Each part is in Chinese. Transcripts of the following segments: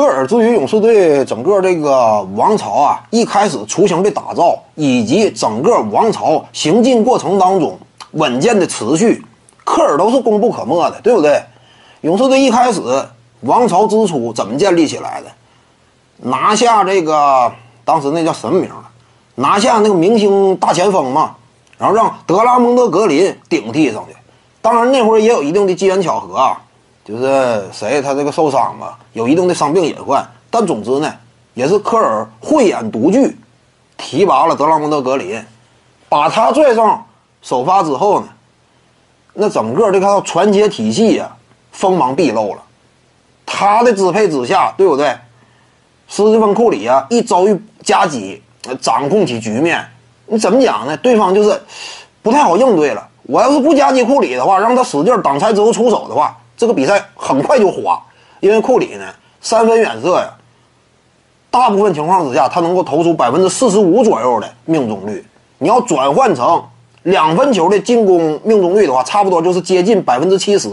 科尔至于勇士队整个这个王朝啊，一开始雏形的打造，以及整个王朝行进过程当中稳健的持续，科尔都是功不可没的，对不对？勇士队一开始王朝之初怎么建立起来的？拿下这个当时那叫什么名了？拿下那个明星大前锋嘛，然后让德拉蒙德·格林顶替上去。当然那会儿也有一定的机缘巧合啊，就是谁他这个受伤吧，有一定的伤病隐患。但总之呢，也是科尔慧眼独具，提拔了德拉蒙德·格林，把他拽上首发之后呢，那整个这套传接体系呀，锋芒毕露了。他的支配之下，对不对？斯蒂芬·库里啊，一遭遇夹击，掌控起局面，你怎么讲呢？对方就是不太好应对了。我要是不夹击库里的话，让他使劲挡拆之后出手的话，这个比赛很快就花。因为库里呢，三分远射呀，大部分情况之下他能够投出百分之四十五左右的命中率。你要转换成两分球的进攻命中率的话，差不多就是接近百分之七十，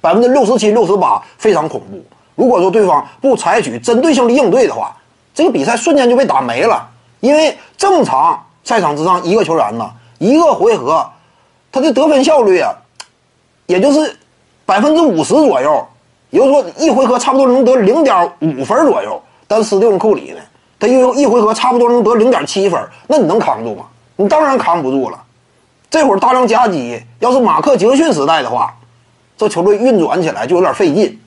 百分之六十七、六十八，非常恐怖。如果说对方不采取针对性的应对的话，这个比赛瞬间就被打没了。因为正常赛场之上一个球员呢，一个回合他的得分效率啊，也就是百分之五十左右，也就是说一回合差不多能得零点五分左右。但斯蒂芬库里呢，他一一回合差不多能得零点七分，那你能扛住吗？你当然扛不住了。这会儿大量夹击，要是马克杰克逊时代的话，这球队运转起来就有点费劲。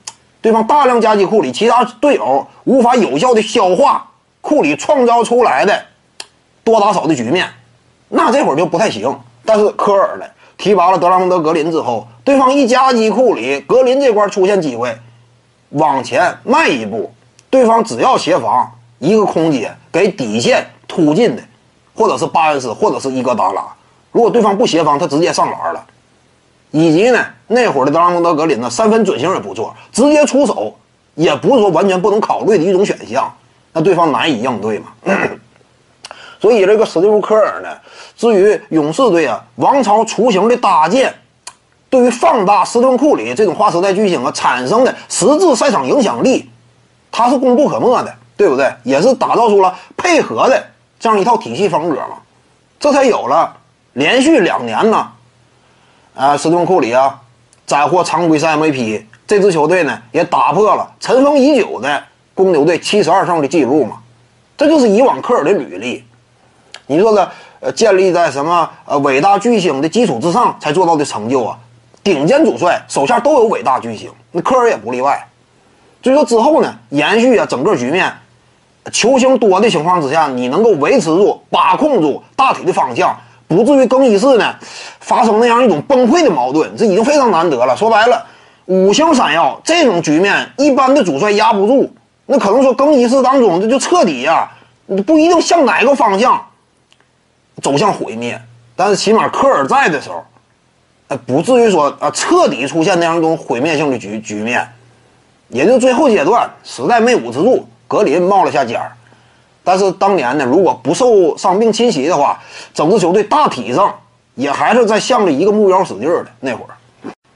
对方大量夹击库里，其他队友无法有效的消化库里创造出来的多打少的局面，那这会儿就不太行。但是科尔呢，提拔了德拉蒙德·格林之后，对方一夹击库里，格林这块出现机会，往前迈一步，对方只要协防一个空接给底线突进的，或者是巴恩斯，或者是伊戈达拉，如果对方不协防，他直接上篮了。以及呢，那会儿的德拉蒙德·格林呢，三分准星也不错，直接出手也不是说完全不能考虑的一种选项。那对方难以应对嘛？所以这个史蒂夫·科尔呢，至于勇士队啊，王朝雏形的搭建，对于放大斯顿·库里这种划时代巨星啊产生的实质赛场影响力，他是功不可没的，对不对？也是打造出了配合的这样一套体系风格嘛，这才有了连续两年呢。啊，斯顿库里啊，斩获常规赛 MVP，这支球队呢也打破了尘封已久的公牛队七十二胜的记录嘛。这就是以往科尔的履历。你说的呃，建立在什么呃伟大巨星的基础之上才做到的成就啊？顶尖主帅手下都有伟大巨星，那科尔也不例外。所以说之后呢，延续啊整个局面，球星多的情况之下，你能够维持住、把控住大体的方向。不至于更衣室呢发生那样一种崩溃的矛盾，这已经非常难得了。说白了，五星闪耀这种局面，一般的主帅压不住。那可能说更衣室当中这就彻底呀，不一定向哪个方向走向毁灭，但是起码科尔在的时候，哎，不至于说啊彻底出现那样一种毁灭性的局局面。也就最后阶段，实在没捂持住，格林冒了下尖儿。但是当年呢，如果不受伤病侵袭的话，整支球队大体上也还是在向着一个目标使劲的。那会儿，